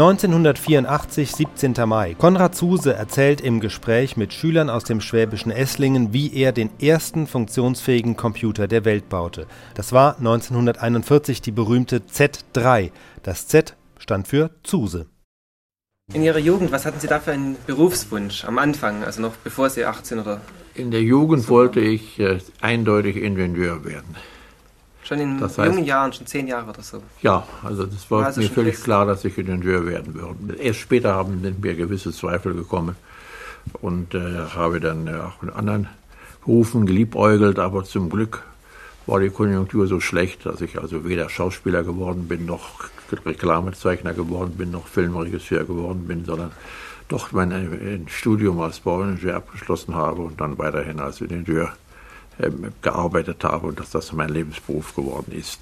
1984, 17. Mai. Konrad Zuse erzählt im Gespräch mit Schülern aus dem schwäbischen Esslingen, wie er den ersten funktionsfähigen Computer der Welt baute. Das war 1941 die berühmte Z3. Das Z stand für Zuse. In Ihrer Jugend, was hatten Sie da für einen Berufswunsch am Anfang, also noch bevor Sie 18 oder? In der Jugend wollte ich äh, eindeutig Ingenieur werden. Schon in das heißt, jungen Jahren, schon zehn Jahre oder so? Ja, also das war also mir völlig fest. klar, dass ich Ingenieur werden würde. Erst später haben mir gewisse Zweifel gekommen und äh, habe dann äh, auch in anderen Berufen geliebäugelt, aber zum Glück war die Konjunktur so schlecht, dass ich also weder Schauspieler geworden bin, noch Reklamezeichner geworden bin, noch Filmregisseur geworden bin, sondern doch mein äh, Studium als Bauingenieur abgeschlossen habe und dann weiterhin als Ingenieur ähm, gearbeitet habe und dass das mein Lebensberuf geworden ist.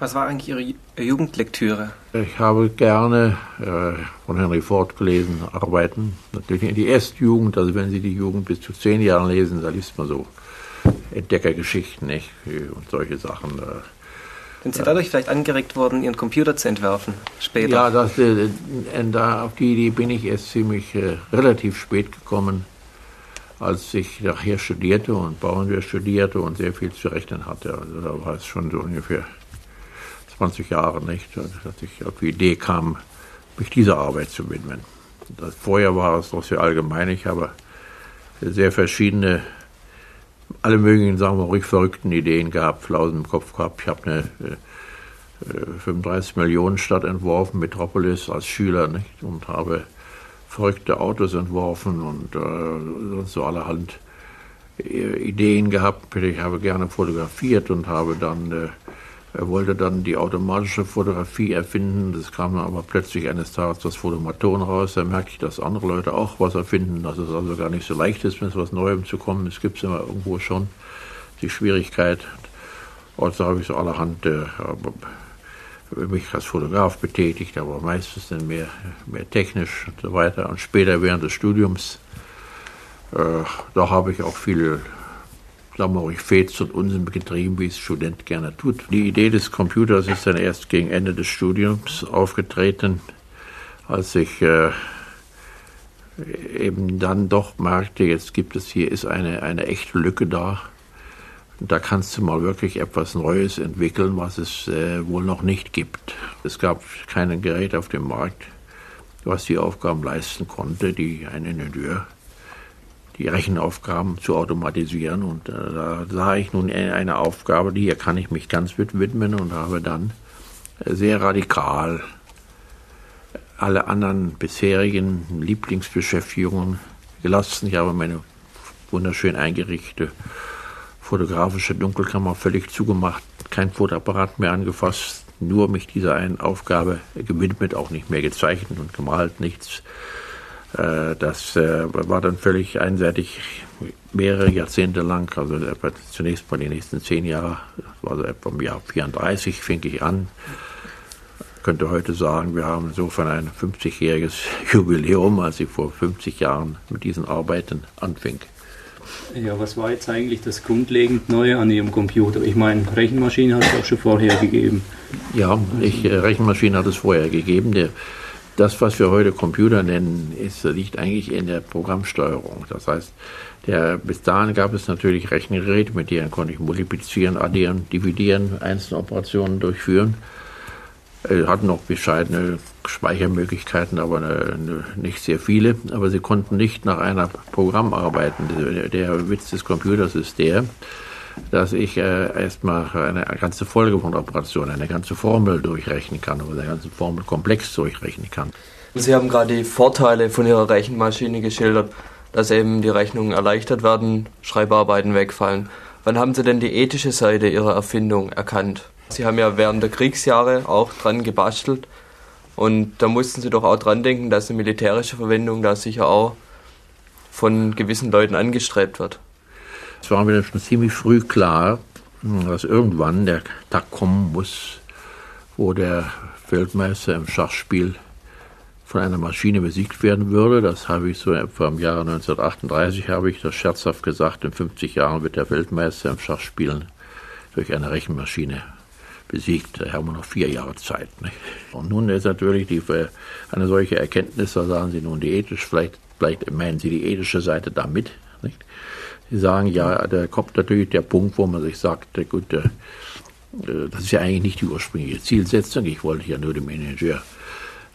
Was war eigentlich Ihre Jugendlektüre? Ich habe gerne äh, von Henry Ford gelesen, Arbeiten. Natürlich in die Erstjugend, also wenn Sie die Jugend bis zu zehn Jahren lesen, da liest man so Entdeckergeschichten nicht? und solche Sachen. Äh, sind Sie dadurch vielleicht angeregt worden, Ihren Computer zu entwerfen später? Ja, das, äh, da, auf die Idee bin ich erst ziemlich äh, relativ spät gekommen als ich nachher studierte und Bauingenieur studierte und sehr viel zu rechnen hatte. Also da war es schon so ungefähr 20 Jahre nicht, dass ich auf die Idee kam, mich dieser Arbeit zu widmen. Das, vorher war es noch sehr allgemein. Ich habe sehr verschiedene, alle möglichen, sagen wir ruhig verrückten Ideen gehabt, Flausen im Kopf gehabt. Ich habe eine äh, 35 Millionen Stadt entworfen, Metropolis als Schüler, nicht? und habe verrückte Autos entworfen und äh, sonst so allerhand äh, Ideen gehabt. Ich habe gerne fotografiert und habe dann, äh, wollte dann die automatische Fotografie erfinden. Das kam dann aber plötzlich eines Tages das Fotomaton raus. Da merkte ich, dass andere Leute auch was erfinden, dass es also gar nicht so leicht ist, mit etwas Neuem zu kommen. Es gibt immer irgendwo schon, die Schwierigkeit. Und so habe ich so allerhand äh, mich als Fotograf betätigt, aber meistens dann mehr, mehr technisch und so weiter. Und später während des Studiums, äh, da habe ich auch viele, sagen wir mal, Fets und Unsinn getrieben, wie es Student gerne tut. Die Idee des Computers ist dann erst gegen Ende des Studiums aufgetreten, als ich äh, eben dann doch merkte, jetzt gibt es hier ist eine, eine echte Lücke da da kannst du mal wirklich etwas Neues entwickeln, was es äh, wohl noch nicht gibt. Es gab kein Gerät auf dem Markt, was die Aufgaben leisten konnte, die ein Ingenieur, die Rechenaufgaben zu automatisieren. Und äh, da sah ich nun eine Aufgabe, die hier kann ich mich ganz widmen und habe dann sehr radikal alle anderen bisherigen Lieblingsbeschäftigungen gelassen. Ich habe meine wunderschön eingerichtete fotografische Dunkelkammer völlig zugemacht, kein Fotoapparat mehr angefasst, nur mich dieser einen Aufgabe gewidmet, auch nicht mehr gezeichnet und gemalt, nichts. Äh, das äh, war dann völlig einseitig mehrere Jahrzehnte lang, also etwa zunächst mal die nächsten zehn Jahre, das war so etwa im Jahr 34 fing ich an. Ich könnte heute sagen, wir haben insofern ein 50-jähriges Jubiläum, als ich vor 50 Jahren mit diesen Arbeiten anfing. Ja, was war jetzt eigentlich das grundlegend Neue an Ihrem Computer? Ich meine, Rechenmaschine hat es auch schon vorher gegeben. Ja, ich, äh, Rechenmaschine hat es vorher gegeben. Der, das, was wir heute Computer nennen, ist, liegt eigentlich in der Programmsteuerung. Das heißt, der, bis dahin gab es natürlich Rechengeräte, mit denen konnte ich multiplizieren, addieren, dividieren, einzelne Operationen durchführen. Hatten noch bescheidene Speichermöglichkeiten, aber nicht sehr viele. Aber sie konnten nicht nach einer Programm arbeiten. Der, Witz des Computers ist der, dass ich äh, erstmal eine ganze Folge von Operationen, eine ganze Formel durchrechnen kann oder eine ganze Formelkomplex durchrechnen kann. Sie haben gerade die Vorteile von Ihrer Rechenmaschine geschildert, dass eben die Rechnungen erleichtert werden, Schreibarbeiten wegfallen. Wann haben Sie denn die ethische Seite Ihrer Erfindung erkannt? Sie haben ja während der Kriegsjahre auch dran gebastelt und da mussten Sie doch auch dran denken, dass eine militärische Verwendung da sicher auch von gewissen Leuten angestrebt wird. Es war mir schon ziemlich früh klar, dass irgendwann der Tag kommen muss, wo der Weltmeister im Schachspiel von einer Maschine besiegt werden würde. Das habe ich so etwa im Jahre 1938 habe ich das scherzhaft gesagt. In 50 Jahren wird der Weltmeister im Schachspielen durch eine Rechenmaschine besiegt. Da haben wir noch vier Jahre Zeit. Nicht? Und nun ist natürlich die, eine solche Erkenntnis, da sagen Sie nun die ethisch, vielleicht, vielleicht meinen Sie die ethische Seite damit. Nicht? Sie sagen, ja, da kommt natürlich der Punkt, wo man sich sagt, gut, äh, das ist ja eigentlich nicht die ursprüngliche Zielsetzung. Ich wollte ja nur dem Ingenieur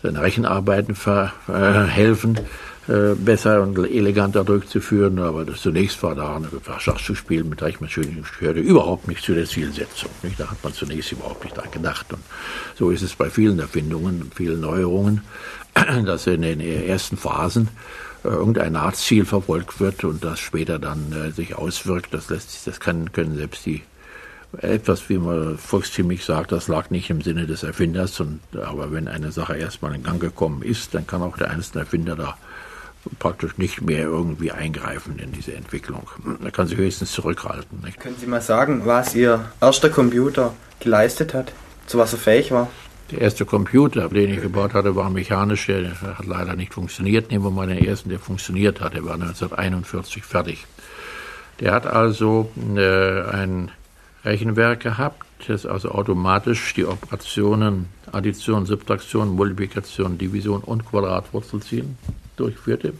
seine Rechenarbeiten verhelfen. Äh, äh, besser und eleganter durchzuführen. Aber das zunächst war da Schach zu spielen mit Reichmaschinen gehörte überhaupt nicht zu der Zielsetzung. Nicht? Da hat man zunächst überhaupt nicht dran gedacht. Und so ist es bei vielen Erfindungen, vielen Neuerungen, dass in den ersten Phasen äh, irgendeine Art Ziel verfolgt wird und das später dann äh, sich auswirkt. Das lässt sich, das kann, können selbst die etwas, wie man volksziemlich sagt, das lag nicht im Sinne des Erfinders. Und, aber wenn eine Sache erstmal in Gang gekommen ist, dann kann auch der einzelne Erfinder da praktisch nicht mehr irgendwie eingreifen in diese Entwicklung. Er kann sich höchstens zurückhalten. Nicht? Können Sie mal sagen, was Ihr erster Computer geleistet hat, zu was er fähig war? Der erste Computer, den ich gebaut hatte, war mechanisch. Der hat leider nicht funktioniert. Nehmen wir mal den ersten, der funktioniert hat. Der war 1941 fertig. Der hat also äh, ein Rechenwerk gehabt, das also automatisch die Operationen Addition, Subtraktion, Multiplikation, Division und Quadratwurzelziehen durchführte.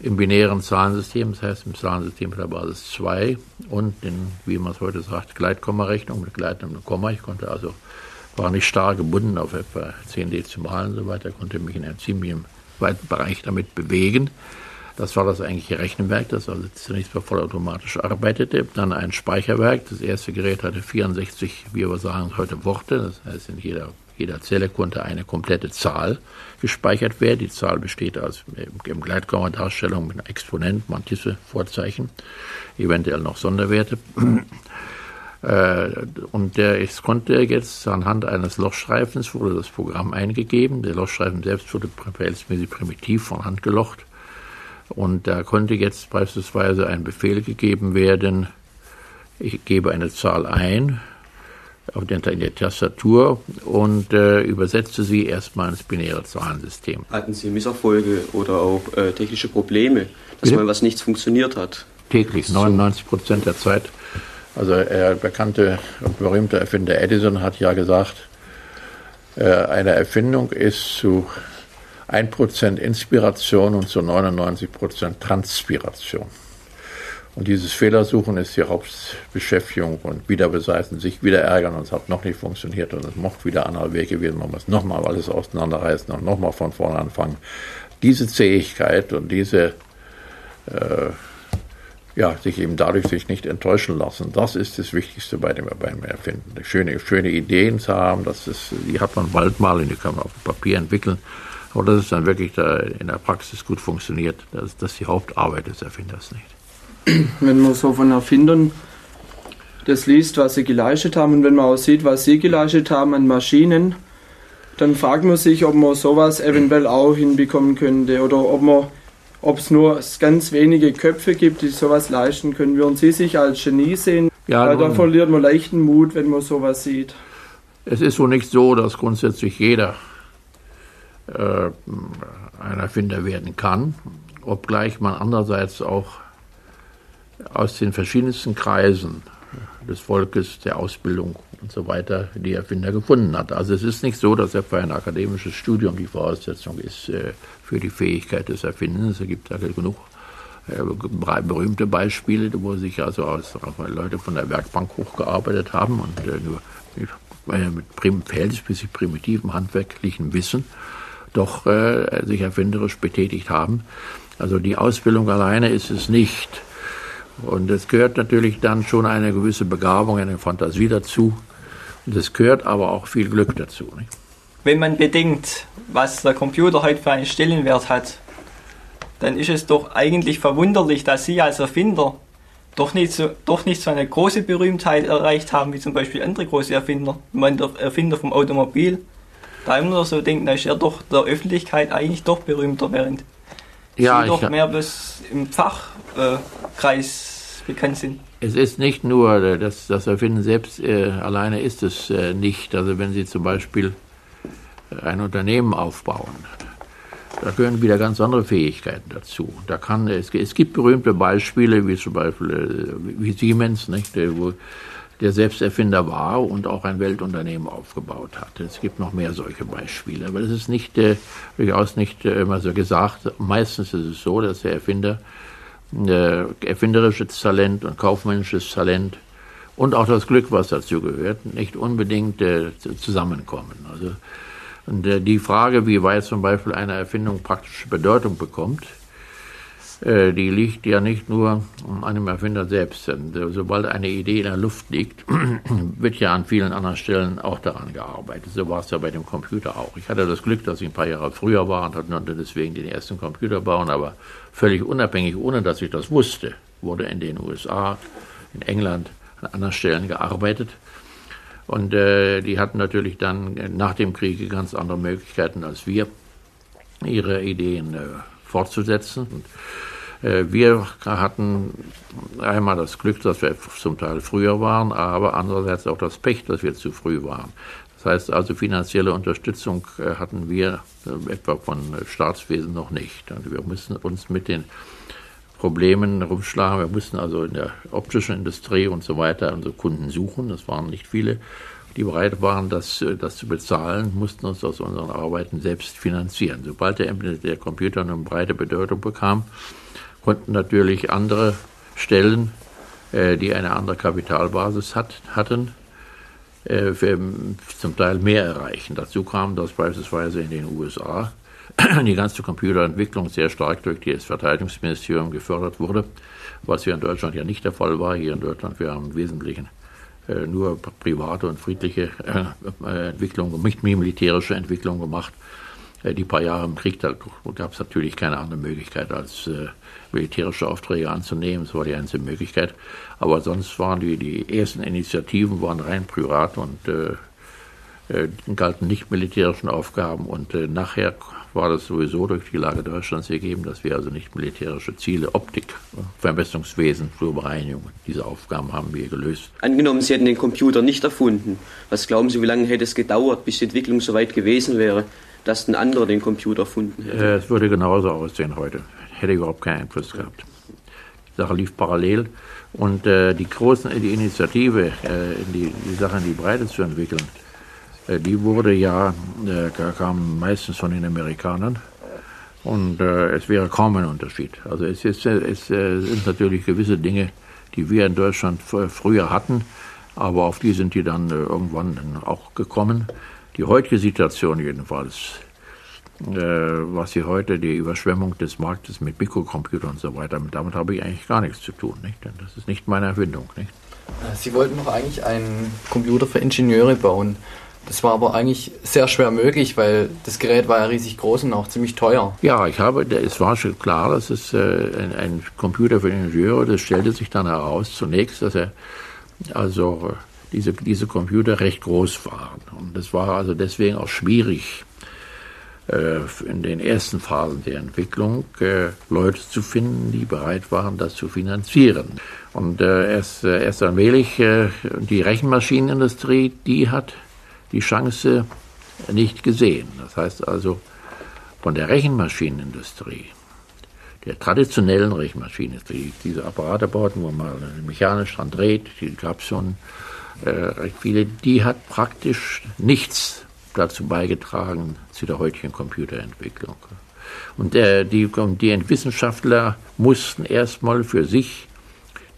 Im binären Zahlensystem, das heißt im Zahlensystem der Basis 2 und in, wie man es heute sagt, Gleitkomma-Rechnung mit gleitendem Komma. Ich konnte also, war nicht starr gebunden auf etwa 10 Dezimalen und so weiter, konnte mich in einem ziemlich weiten Bereich damit bewegen. Das war das eigentliche Rechenwerk, das also zunächst mal vollautomatisch arbeitete. Dann ein Speicherwerk. Das erste Gerät hatte 64, wie wir sagen heute, Worte. Das heißt, in jeder jeder Zelle konnte eine komplette Zahl gespeichert werden. Die Zahl besteht aus im Gleitkomma-Darstellung mit einem Exponent, Mantisse, Vorzeichen, eventuell noch Sonderwerte. Äh, und der, es konnte jetzt anhand eines Lochstreifens wurde das Programm eingegeben. Der Lochstreifen selbst wurde verhältnismäßig primitiv von Hand gelocht. Und da konnte jetzt beispielsweise ein Befehl gegeben werden, ich gebe eine Zahl ein, auf der, in der Tastatur und äh, übersetzte sie erstmal ins binäre Zahlensystem. Hatten Sie Misserfolge oder auch äh, technische Probleme, dass Bitte? mal was nichts funktioniert hat? Täglich, 99 Prozent der Zeit. Also der bekannte und berühmte Erfinder Edison hat ja gesagt, äh, eine Erfindung ist zu 1% Inspiration und zu 99% Transpiration. Und dieses Fehlersuchen ist die Hauptbeschäftigung und wieder beseitigen, sich wieder ärgern und es hat noch nicht funktioniert und es mocht wieder andere Wege gewesen, man muss nochmal alles auseinanderreißen und nochmal von vorne anfangen. Diese Zähigkeit und diese, äh, ja, sich eben dadurch sich nicht enttäuschen lassen, das ist das Wichtigste bei dem, beim Erfinden. Schöne, schöne Ideen zu haben, das ist, die hat man bald mal und die kann man auf dem Papier entwickeln. Aber dass es dann wirklich da in der Praxis gut funktioniert, das, das ist die Hauptarbeit des Erfinders nicht wenn man so von Erfindern das liest, was sie geleistet haben und wenn man auch sieht, was sie geleistet haben an Maschinen, dann fragt man sich, ob man sowas eventuell auch hinbekommen könnte oder ob man ob es nur ganz wenige Köpfe gibt, die sowas leisten können. Würden Sie sich als Genie sehen? Ja, Weil da verliert man leichten Mut, wenn man sowas sieht. Es ist wohl nicht so, dass grundsätzlich jeder äh, ein Erfinder werden kann, obgleich man andererseits auch aus den verschiedensten Kreisen des Volkes, der Ausbildung und so weiter die Erfinder gefunden hat. Also es ist nicht so, dass für ein akademisches Studium die Voraussetzung ist äh, für die Fähigkeit des Erfindens. Es gibt da genug äh, berühmte Beispiele, wo sich also Leute von der Werkbank hochgearbeitet haben und äh, nur mit verhältnismäßig primitivem handwerklichen Wissen doch sich erfinderisch betätigt haben. Also die Ausbildung alleine ist es nicht. Und es gehört natürlich dann schon eine gewisse Begabung, eine Fantasie dazu. Und es gehört aber auch viel Glück dazu. Nicht? Wenn man bedenkt, was der Computer heute für einen Stellenwert hat, dann ist es doch eigentlich verwunderlich, dass Sie als Erfinder doch nicht so, doch nicht so eine große Berühmtheit erreicht haben, wie zum Beispiel andere große Erfinder. Ich meine, der Erfinder vom Automobil, da immer so denkt, da ist er doch der Öffentlichkeit eigentlich doch berühmter, während ja, Sie doch mehr bis im Fachkreis bekannt sind. Es ist nicht nur äh, das, das Erfinden selbst äh, alleine ist es äh, nicht. Also wenn Sie zum Beispiel äh, ein Unternehmen aufbauen, da gehören wieder ganz andere Fähigkeiten dazu. Da kann, es, es gibt berühmte Beispiele, wie zum Beispiel äh, wie Siemens, nicht, wo der selbst Erfinder war und auch ein Weltunternehmen aufgebaut hat. Es gibt noch mehr solche Beispiele, aber das ist nicht äh, durchaus nicht äh, immer so gesagt. Meistens ist es so, dass der Erfinder äh, erfinderisches Talent und kaufmännisches Talent und auch das Glück, was dazu gehört, nicht unbedingt äh, zusammenkommen. Also und, äh, die Frage, wie weit zum Beispiel eine Erfindung praktische Bedeutung bekommt, die liegt ja nicht nur an einem Erfinder selbst. Sobald eine Idee in der Luft liegt, wird ja an vielen anderen Stellen auch daran gearbeitet. So war es ja bei dem Computer auch. Ich hatte das Glück, dass ich ein paar Jahre früher war und konnte deswegen den ersten Computer bauen, aber völlig unabhängig, ohne dass ich das wusste, wurde in den USA, in England, an anderen Stellen gearbeitet. Und äh, die hatten natürlich dann nach dem Krieg ganz andere Möglichkeiten als wir, ihre Ideen äh, fortzusetzen. Und äh, wir hatten einmal das Glück, dass wir zum Teil früher waren, aber andererseits auch das Pech, dass wir zu früh waren. Das heißt also, finanzielle Unterstützung äh, hatten wir äh, etwa von Staatswesen noch nicht. Und wir mussten uns mit den Problemen rumschlagen. Wir mussten also in der optischen Industrie und so weiter unsere Kunden suchen. Das waren nicht viele, die bereit waren, das, das zu bezahlen, mussten uns aus unseren Arbeiten selbst finanzieren. Sobald der, der Computer eine breite Bedeutung bekam, konnten natürlich andere Stellen, äh, die eine andere Kapitalbasis hat, hatten, äh, für, zum Teil mehr erreichen. Dazu kam, dass beispielsweise in den USA die ganze Computerentwicklung sehr stark durch das Verteidigungsministerium gefördert wurde, was hier in Deutschland ja nicht der Fall war. Hier in Deutschland wir haben im Wesentlichen äh, nur private und friedliche Entwicklung, nicht militärische Entwicklung gemacht. Äh, die paar Jahre im Krieg, da gab es natürlich keine andere Möglichkeit, als äh, militärische Aufträge anzunehmen. Das war die einzige Möglichkeit. Aber sonst waren die, die ersten Initiativen waren rein privat und äh, äh galten nicht militärischen Aufgaben. Und äh, nachher war das sowieso durch die Lage Deutschlands gegeben, dass wir also nicht militärische Ziele, Optik, Vermessungswesen, Flurbereinigung, diese Aufgaben haben wir gelöst. Angenommen, Sie hätten den Computer nicht erfunden. Was glauben Sie, wie lange hätte es gedauert, bis die Entwicklung so weit gewesen wäre? Dass ein anderer den Computer erfunden hätte. Äh, es würde genauso aussehen heute. Hätte überhaupt keinen Einfluss gehabt. Die Sache lief parallel und äh, die großen, die Initiative, äh, die, die Sache in die Breite zu entwickeln, äh, die wurde ja, äh, kam meistens von den Amerikanern. Und äh, es wäre kaum ein Unterschied. Also es, ist, es sind natürlich gewisse Dinge, die wir in Deutschland früher hatten, aber auf die sind die dann irgendwann auch gekommen. Die heutige Situation jedenfalls, äh, was sie heute, die Überschwemmung des Marktes mit Mikrocomputern und so weiter, damit habe ich eigentlich gar nichts zu tun. Nicht? Denn das ist nicht meine Erfindung. Nicht? Sie wollten doch eigentlich einen Computer für Ingenieure bauen. Das war aber eigentlich sehr schwer möglich, weil das Gerät war ja riesig groß und auch ziemlich teuer. Ja, ich habe, es war schon klar, dass es äh, ein, ein, Computer für Ingenieure, das stellte sich dann heraus zunächst, dass er also diese, diese Computer recht groß waren. Und es war also deswegen auch schwierig, äh, in den ersten Phasen der Entwicklung äh, Leute zu finden, die bereit waren, das zu finanzieren. Und äh, erst, erst allmählich die Rechenmaschinenindustrie, die hat die Chance nicht gesehen. Das heißt also, von der Rechenmaschinenindustrie, der traditionellen Rechenmaschinenindustrie, diese Apparate bauten, wo man mechanisch dran dreht, die gab es schon recht viele, die hat praktisch nichts dazu beigetragen zu der heutigen Computerentwicklung. Und äh, die, die Wissenschaftler mussten erstmal für sich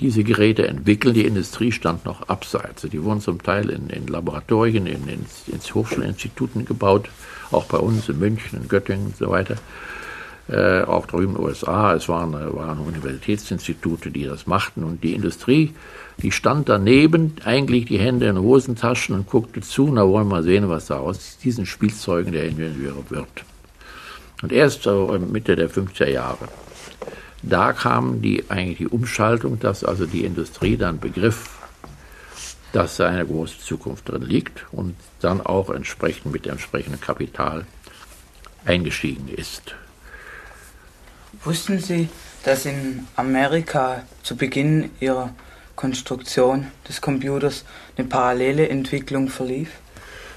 diese Geräte entwickeln. Die Industrie stand noch abseits. Die wurden zum Teil in, in Laboratorien, in, in, in Hochschulinstituten gebaut, auch bei uns in München, in Göttingen und so weiter. Äh, auch drüben in den USA. Es waren, waren Universitätsinstitute, die das machten. Und die Industrie die stand daneben, eigentlich die Hände in Hosentaschen und guckte zu. Na, wollen wir mal sehen, was da aus diesen Spielzeugen der Ingenieure wird. Und erst so Mitte der 50er Jahre, da kam die, eigentlich die Umschaltung, dass also die Industrie dann begriff, dass da eine große Zukunft drin liegt und dann auch entsprechend mit entsprechendem Kapital eingestiegen ist. Wussten Sie, dass in Amerika zu Beginn ihrer Konstruktion des Computers eine parallele Entwicklung verlief?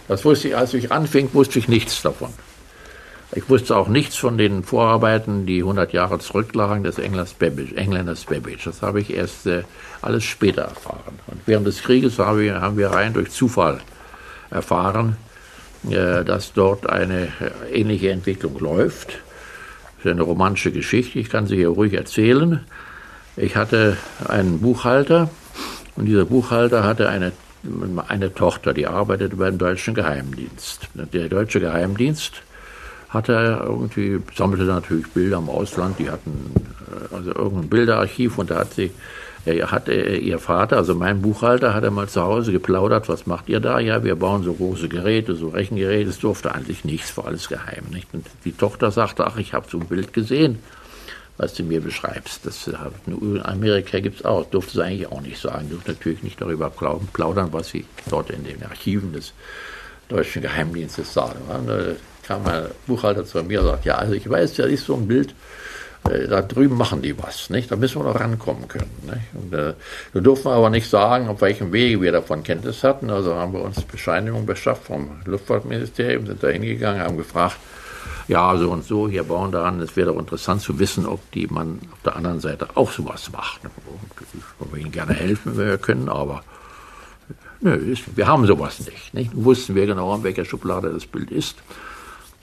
Das wusste ich, als ich anfing, wusste ich nichts davon. Ich wusste auch nichts von den Vorarbeiten, die 100 Jahre zurücklagen, des Babbage. Engländers Babbage. Das habe ich erst äh, alles später erfahren. Und während des Krieges haben wir, haben wir rein durch Zufall erfahren, äh, dass dort eine äh, ähnliche Entwicklung läuft. Das ist eine romantische Geschichte, ich kann sie hier ruhig erzählen. Ich hatte einen Buchhalter und dieser Buchhalter hatte eine, eine Tochter, die arbeitete beim deutschen Geheimdienst. Der deutsche Geheimdienst hatte irgendwie, sammelte natürlich Bilder im Ausland, die hatten äh, also irgendein Bilderarchiv und da hat sie, er hat ihr Vater, also mein Buchhalter, hat er mal zu Hause geplaudert, was macht ihr da? Ja, wir bauen so große Geräte, so Rechengeräte, es durfte eigentlich nichts, war alles geheim. Nicht? Und die Tochter sagte, ach, ich habe so ein Bild gesehen, was du mir beschreibst. Das in Amerika gibt es auch, durfte sie eigentlich auch nicht sagen, durfte natürlich nicht darüber plaudern, was sie dort in den Archiven des deutschen Geheimdienstes sah kam mein Buchhalter zu mir und sagt, ja, also ich weiß, ja ist so ein Bild, äh, da drüben machen die was, nicht? Da müssen wir noch rankommen können. Nicht? Und, äh, wir durften aber nicht sagen, auf welchem Wege wir davon Kenntnis hatten. Also haben wir uns Bescheinigung beschafft vom Luftfahrtministerium, sind da hingegangen, haben gefragt, ja, so und so, hier bauen daran, es wäre doch interessant zu wissen, ob die man auf der anderen Seite auch sowas macht. Und wir ihnen gerne helfen, wenn wir können, aber nö, wir haben sowas nicht. nicht? Wussten wir genau, in welcher Schublade das Bild ist.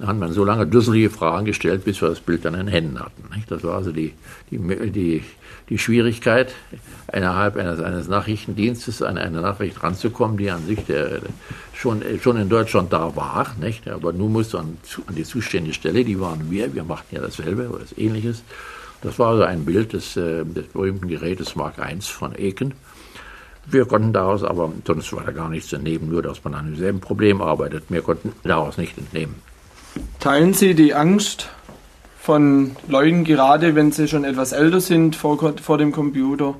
Da hat man so lange dusselige Fragen gestellt, bis wir das Bild dann in den Händen hatten. Das war also die, die, die, die Schwierigkeit, innerhalb eines, eines Nachrichtendienstes an eine Nachricht ranzukommen, die an sich der, schon, schon in Deutschland da war. Nicht? Aber nun musste an, an die zuständige Stelle, die waren wir, wir machten ja dasselbe oder das Ähnliches. Das war also ein Bild des, äh, des berühmten Gerätes Mark I von Eken. Wir konnten daraus aber, sonst war da gar nichts daneben, nur dass man an demselben Problem arbeitet. Wir konnten daraus nicht entnehmen. Teilen Sie die Angst von Leuten, gerade wenn sie schon etwas älter sind, vor, vor dem Computer?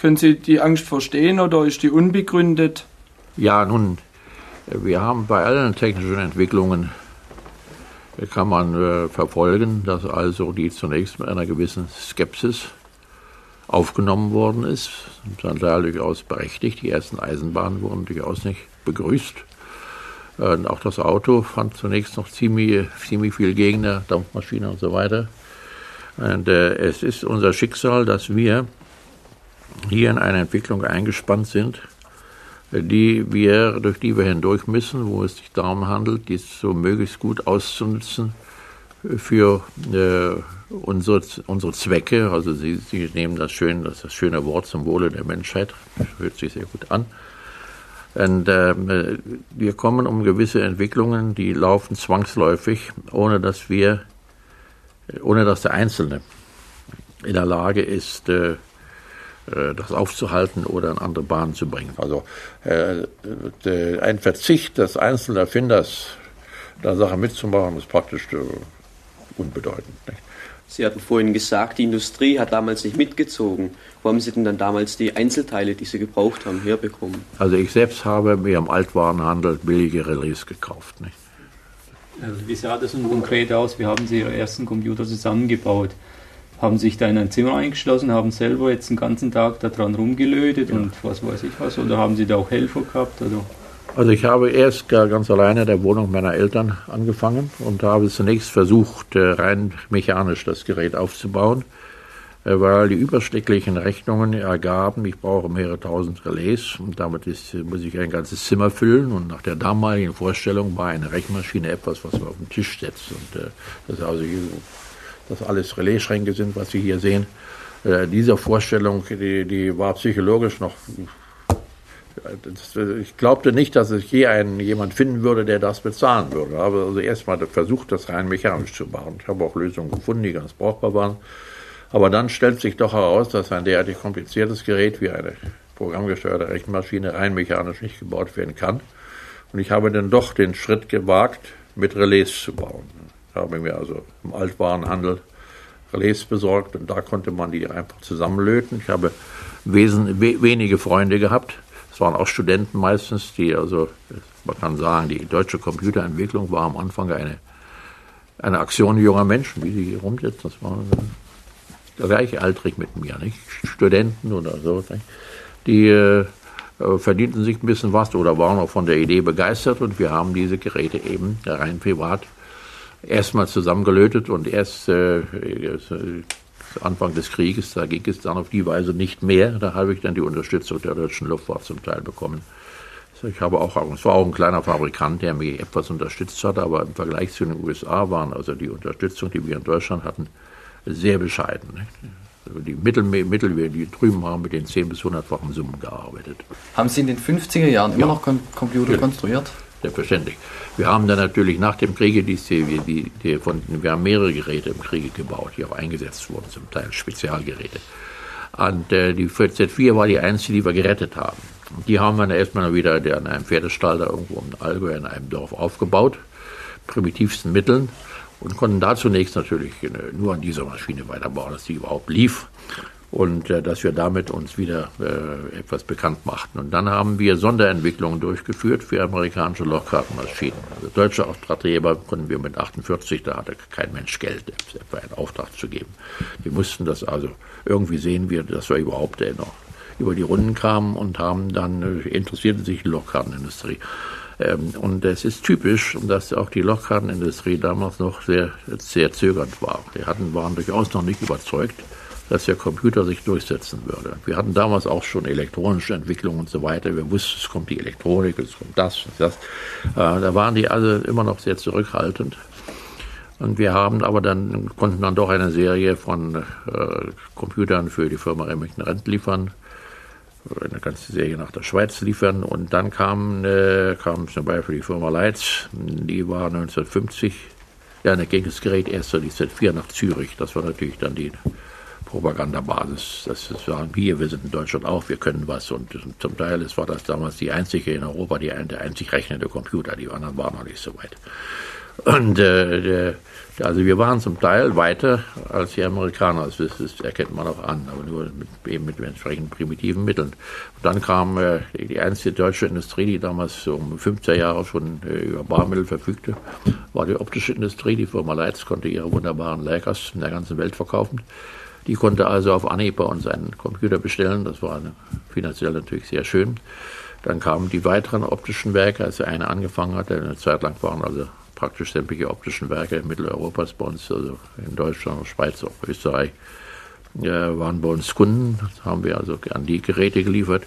Können Sie die Angst verstehen oder ist die unbegründet? Ja, nun, wir haben bei allen technischen Entwicklungen kann man äh, verfolgen, dass also die zunächst mit einer gewissen Skepsis aufgenommen worden ist. Dann da durchaus berechtigt. Die ersten Eisenbahnen wurden durchaus nicht begrüßt. Äh, auch das Auto fand zunächst noch ziemlich, ziemlich viel Gegner, Dampfmaschine und so weiter. Und äh, es ist unser Schicksal, dass wir hier in eine Entwicklung eingespannt sind, die wir, durch die wir hindurch müssen, wo es sich darum handelt, dies so möglichst gut auszunutzen für äh, unsere, unsere Zwecke. Also Sie, Sie nehmen das, schön, das, das schöne Wort zum Wohle der Menschheit, hört sich sehr gut an. Und äh, wir kommen um gewisse Entwicklungen, die laufen zwangsläufig, ohne dass wir, ohne dass der Einzelne in der Lage ist, äh, äh das aufzuhalten oder in andere Bahnen zu bringen. Also äh, ein Verzicht des einzelnen Erfinders, da Sachen mitzumachen, ist praktisch äh, unbedeutend. Nicht? Sie hatten vorhin gesagt, die Industrie hat damals nicht mitgezogen. Wo haben Sie denn dann damals die Einzelteile, die Sie gebraucht haben, herbekommen? Also ich selbst habe mir im Altwarenhandel billige Relais gekauft. Nicht? Also wie sah das nun konkret aus? Wie haben Sie Ihre ersten Computer zusammengebaut? Haben Sie sich da in ein Zimmer eingeschlossen, haben selber jetzt den ganzen Tag daran rumgelötet ja. und was weiß ich was? Oder haben Sie da auch Helfer gehabt? Oder? Also ich habe erst ganz alleine in der Wohnung meiner Eltern angefangen und habe zunächst versucht, äh, rein mechanisch das Gerät aufzubauen, äh, weil die überstecklichen Rechnungen ergaben, ich brauche mehrere tausend Relais und damit ist, muss ich ein ganzes Zimmer füllen und nach der damaligen Vorstellung war eine Rechenmaschine etwas, was man auf den Tisch setzt und äh, das also dass alles Relaisschränke sind, was Sie hier sehen. Diese Vorstellung, die, die war psychologisch noch ich glaubte nicht, dass es je einen, jemand finden würde, der das bezahlen würde. Ich habe also erstmal versucht, das rein mechanisch zu machen. Ich habe auch Lösungen gefunden, die ganz brauchbar waren. Aber dann stellt sich doch heraus, dass ein derartig kompliziertes Gerät wie eine programmgesteuerte Rechenmaschine rein mechanisch nicht gebaut werden kann. Und ich habe dann doch den Schritt gewagt, mit Relais zu bauen. Ich habe mir also im Altwarenhandel Relais besorgt und da konnte man die einfach zusammenlöten. Ich habe wenige Freunde gehabt, es waren auch Studenten meistens, die also, man kann sagen, die deutsche Computerentwicklung war am Anfang eine, eine Aktion junger Menschen, wie sie hier rumsitzen. Das war gleichaltrig mit mir, nicht? Studenten oder so. Die äh, verdienten sich ein bisschen was oder waren auch von der Idee begeistert und wir haben diese Geräte eben rein privat erstmal zusammengelötet und erst äh, Anfang des Krieges, da ging es dann auf die Weise nicht mehr. Da habe ich dann die Unterstützung der deutschen Luftfahrt zum Teil bekommen. Ich habe auch, es war auch ein kleiner Fabrikant, der mich etwas unterstützt hat, aber im Vergleich zu den USA waren also die Unterstützung, die wir in Deutschland hatten, sehr bescheiden. Also die Mittel, Mittel, die drüben haben mit den 10 bis 100-fachen Summen gearbeitet. Haben Sie in den 50er Jahren immer noch Computer ja. konstruiert? Selbstverständlich. Wir haben dann natürlich nach dem Kriege die, die, die von, wir haben mehrere Geräte im Kriege gebaut, die auch eingesetzt wurden, zum Teil Spezialgeräte. Und äh, die Z4 war die einzige, die wir gerettet haben. Die haben wir dann erstmal wieder an einem Pferdestall da irgendwo im Allgäu in einem Dorf aufgebaut, primitivsten Mitteln und konnten da zunächst natürlich äh, nur an dieser Maschine weiterbauen, dass die überhaupt lief und äh, dass wir damit uns wieder äh, etwas bekannt machten. Und dann haben wir Sonderentwicklungen durchgeführt für amerikanische Lochkartenmaschinen. Also deutsche Auftraggeber konnten wir mit 48, da hatte kein Mensch Geld, etwa einen Auftrag zu geben. Wir mussten das also irgendwie sehen, wir, dass wir überhaupt noch über die Runden kamen und haben dann äh, interessierte sich die Lochkartenindustrie. Ähm, und es ist typisch, dass auch die Lochkartenindustrie damals noch sehr, sehr zögernd war. Die hatten, waren durchaus noch nicht überzeugt, dass der Computer sich durchsetzen würde. Wir hatten damals auch schon elektronische Entwicklungen und so weiter. Wir wussten, es kommt die Elektronik, es kommt das und das. Äh, da waren die alle immer noch sehr zurückhaltend. Und wir haben aber dann, konnten dann doch eine Serie von äh, Computern für die Firma Remington Rent liefern, eine ganze Serie nach der Schweiz liefern. Und dann kam, äh, kam zum Beispiel die Firma Leitz, die war 1950, ja, da ging das Gerät erst die Z4 nach Zürich. Das war natürlich dann die Propagandabasis. Das sagen wir, wir sind in Deutschland auch, wir können was. Und zum Teil war das damals die einzige in Europa, die, der einzig rechnende Computer. Die anderen waren noch nicht so weit. Und äh, also wir waren zum Teil weiter als die Amerikaner, das, das erkennt man auch an, aber nur mit, eben mit entsprechenden primitiven Mitteln. Und dann kam äh, die einzige deutsche Industrie, die damals um 15 Jahre schon äh, über Barmittel verfügte, war die optische Industrie. Die Firma Leitz konnte ihre wunderbaren Leikers in der ganzen Welt verkaufen. Die konnte also auf Anhieb bei uns einen Computer bestellen. Das war finanziell natürlich sehr schön. Dann kamen die weiteren optischen Werke, als der eine angefangen hatte. Eine Zeit lang waren also praktisch sämtliche optischen Werke Mitteleuropas bei uns, also in Deutschland, Schweiz, auch Österreich, äh, waren bei uns Kunden. Das haben wir also an die Geräte geliefert.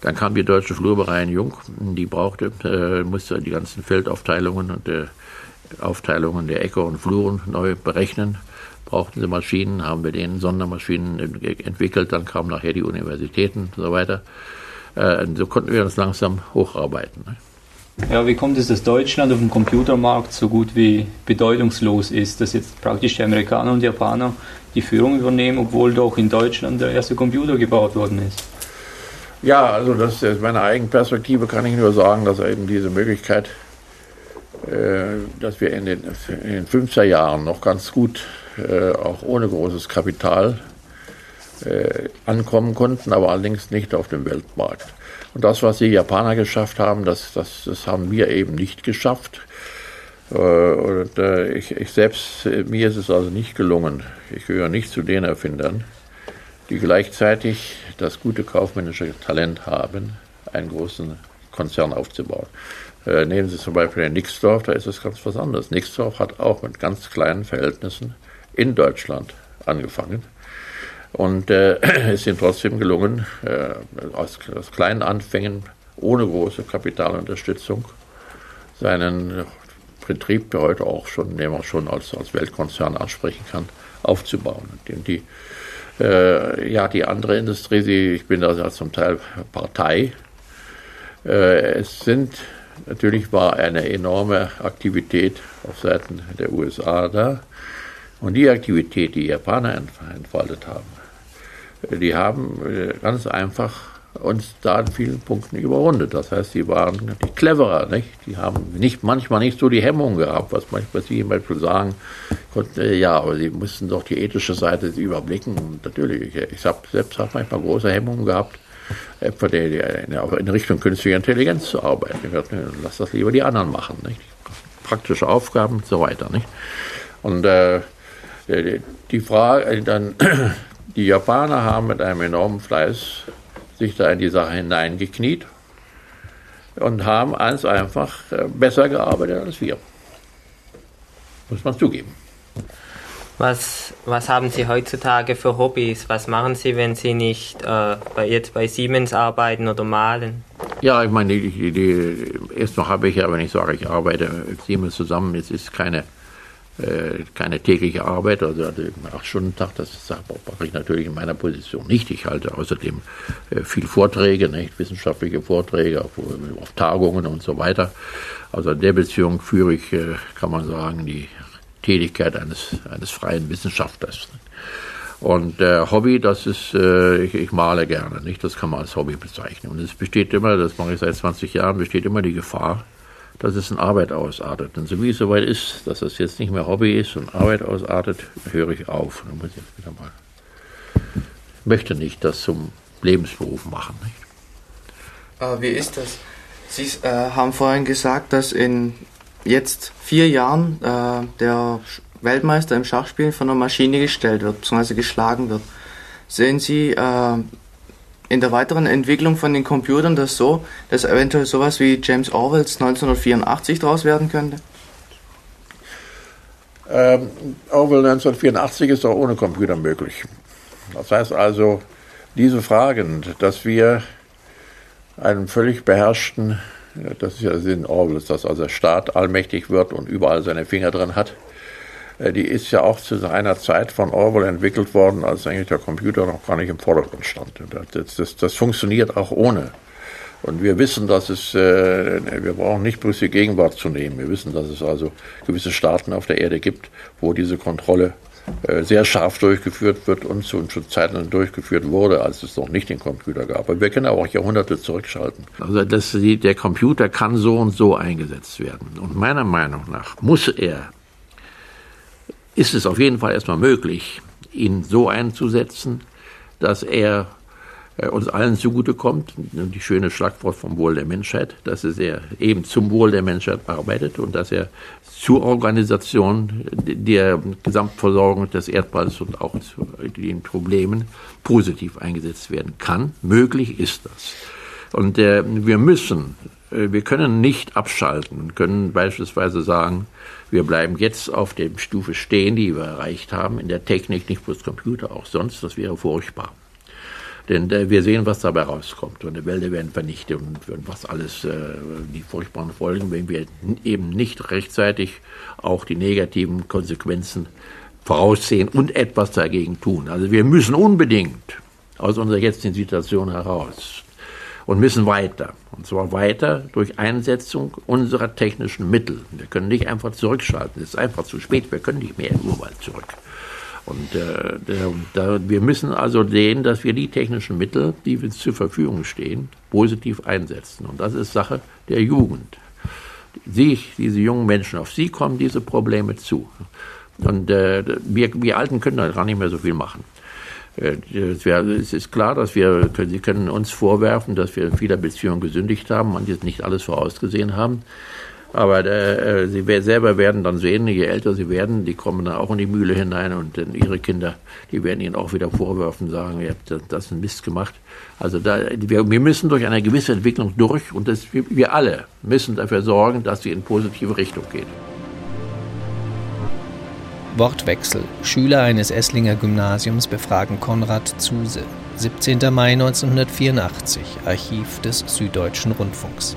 Dann kam die deutsche Flurberei in Jung, die brauchte, äh, musste die ganzen Feldaufteilungen und äh, Aufteilungen der Äcker und Fluren neu berechnen brauchten sie Maschinen, haben wir denen Sondermaschinen entwickelt, dann kamen nachher die Universitäten und so weiter. Äh, so konnten wir uns langsam hocharbeiten. Ne? Ja, wie kommt es, dass Deutschland auf dem Computermarkt so gut wie bedeutungslos ist, dass jetzt praktisch die Amerikaner und Japaner die Führung übernehmen, obwohl doch in Deutschland der erste Computer gebaut worden ist? Ja, also das ist meine Eigenperspektive kann ich nur sagen, dass eben diese Möglichkeit, äh, dass wir in den, in den 50er Jahren noch ganz gut äh, auch ohne großes Kapital äh, ankommen konnten, aber allerdings nicht auf dem Weltmarkt. Und das, was die Japaner geschafft haben, das, das, das haben wir eben nicht geschafft. Äh, und äh, ich, ich selbst, äh, mir ist es also nicht gelungen. Ich gehöre nicht zu den Erfindern, die gleichzeitig das gute kaufmännische Talent haben, einen großen Konzern aufzubauen. Äh, nehmen Sie zum Beispiel den Nixdorf, da ist es ganz was anderes. Nixdorf hat auch mit ganz kleinen Verhältnissen in Deutschland angefangen. Und äh, es ist ihm trotzdem gelungen, äh, aus, aus, kleinen Anfängen, ohne große Kapitalunterstützung, seinen Betrieb, der heute auch schon, den man schon als, als Weltkonzern ansprechen kann, aufzubauen. Und die, äh, ja, die andere Industrie, die, ich bin da ja zum Teil Partei. Äh, es sind, natürlich war eine enorme Aktivität auf Seiten der USA da. Und die Aktivität, die Japaner entfaltet haben, die haben äh, ganz einfach uns da in vielen Punkten überrundet. Das heißt, die waren cleverer, nicht? Die haben nicht, manchmal nicht so die Hemmung gehabt, was manchmal sie zum Beispiel sagen konnten, äh, ja, aber sie mussten doch die ethische Seite überblicken. Und natürlich, ich, habe selbst hab manchmal große Hemmungen gehabt, etwa in Richtung künstliche Intelligenz zu arbeiten. Ich dachte, lass das lieber die anderen machen, nicht? Praktische Aufgaben und so weiter, nicht? Und äh, die Frage, äh, dann, die Japaner haben mit einem enormen Fleiß sich da in die Sache hineingekniet und haben ganz einfach äh, besser gearbeitet als wir. Muss man zugeben. Was, was haben Sie heutzutage für Hobbys? Was machen Sie, wenn Sie nicht äh, bei, jetzt bei Siemens arbeiten oder malen? Ja, ich meine, die, die, die, erstmal habe ich ja, wenn ich sage, ich arbeite mit Siemens zusammen, es ist keine, äh, keine tägliche Arbeit, also acht Stunden Tag, das mache ich natürlich in meiner Position nicht. Ich halte außerdem äh, viel Vorträge, nicht? wissenschaftliche Vorträge auf, auf, Tagungen und so weiter. Also in der Beziehung führe ich, äh, kann man sagen, die Tätigkeit eines, eines freien Wissenschaftlers. Und äh, Hobby, das ist, äh, ich, ich, male gerne, nicht? Das kann man als Hobby bezeichnen. Und es besteht immer, das mache ich seit 20 Jahren, besteht immer die Gefahr, dass es in Arbeit ausartet. Und so wie es soweit ist, dass das jetzt nicht mehr Hobby ist und Arbeit ausartet, höre ich auf. Dann muss ich jetzt wieder mal. Ich möchte nicht das zum Lebensberuf machen. Nicht? Wie ist das? Sie äh, haben vorhin gesagt, dass in jetzt vier Jahren äh, der Weltmeister im Schachspielen von einer Maschine gestellt wird, beziehungsweise geschlagen wird. Sehen Sie äh, in der weiteren Entwicklung von den Computern das so, dass eventuell sowas wie James Orwells 1984 daraus werden könnte? Ähm, Orwell 1984 ist auch ohne Computer möglich. Das heißt also, diese Fragen, dass wir einen völlig beherrschten das ist ja der Sinn Orwells, dass also der Staat allmächtig wird und überall seine Finger drin hat. Äh, die ist ja auch zu einer Zeit von Orwell entwickelt worden, als eigentlich der Computer noch gar nicht im Vordergrund stand. Das, das, das funktioniert auch ohne. Und wir wissen, dass es, äh, wir brauchen nicht bloß die Gegenwart zu nehmen. Wir wissen, dass es also gewisse Staaten auf der Erde gibt, wo diese Kontrolle äh, sehr scharf durchgeführt wird und zu, zu Zeiten durchgeführt wurde, als es noch nicht den Computer gab. Aber wir können auch Jahrhunderte zurückschalten. Also das, der Computer kann so und so eingesetzt werden. Und meiner Meinung nach muss er, ist es auf jeden Fall erstmal möglich, ihn so einzusetzen, dass er äh, uns allen zugutekommt. Die schöne Schlagwort vom Wohl der Menschheit, dass er eben zum Wohl der Menschheit arbeitet und dass er zur Organisation der Gesamtversorgung des Erdballs und auch zu den Problemen positiv eingesetzt werden kann. Möglich ist das. Und äh, wir müssen, äh, wir können nicht abschalten, können beispielsweise sagen, wir bleiben jetzt auf der Stufe stehen, die wir erreicht haben, in der Technik, nicht bloß Computer, auch sonst, das wäre furchtbar. Denn äh, wir sehen, was dabei rauskommt. Und die Wälder werden vernichtet und was alles, äh, die furchtbaren Folgen, wenn wir eben nicht rechtzeitig auch die negativen Konsequenzen voraussehen und etwas dagegen tun. Also wir müssen unbedingt aus unserer jetzigen Situation heraus und müssen weiter. Und zwar weiter durch Einsetzung unserer technischen Mittel. Wir können nicht einfach zurückschalten. Es ist einfach zu spät. Wir können nicht mehr im Urwald zurück. Und äh, da, wir müssen also sehen, dass wir die technischen Mittel, die uns zur Verfügung stehen, positiv einsetzen. Und das ist Sache der Jugend. Sie, diese jungen Menschen, auf sie kommen diese Probleme zu. Und äh, wir, wir Alten können da gar nicht mehr so viel machen. Äh, es ist klar, dass wir, Sie können uns vorwerfen, dass wir in vieler Beziehung gesündigt haben, manches nicht alles vorausgesehen haben. Aber äh, sie selber werden dann sehen, je älter sie werden, die kommen dann auch in die Mühle hinein und dann ihre Kinder, die werden ihnen auch wieder vorwerfen, sagen, ihr habt das ein Mist gemacht. Also da, wir, wir müssen durch eine gewisse Entwicklung durch und das, wir alle müssen dafür sorgen, dass sie in positive Richtung geht. Wortwechsel. Schüler eines Esslinger Gymnasiums befragen Konrad Zuse. 17. Mai 1984, Archiv des Süddeutschen Rundfunks.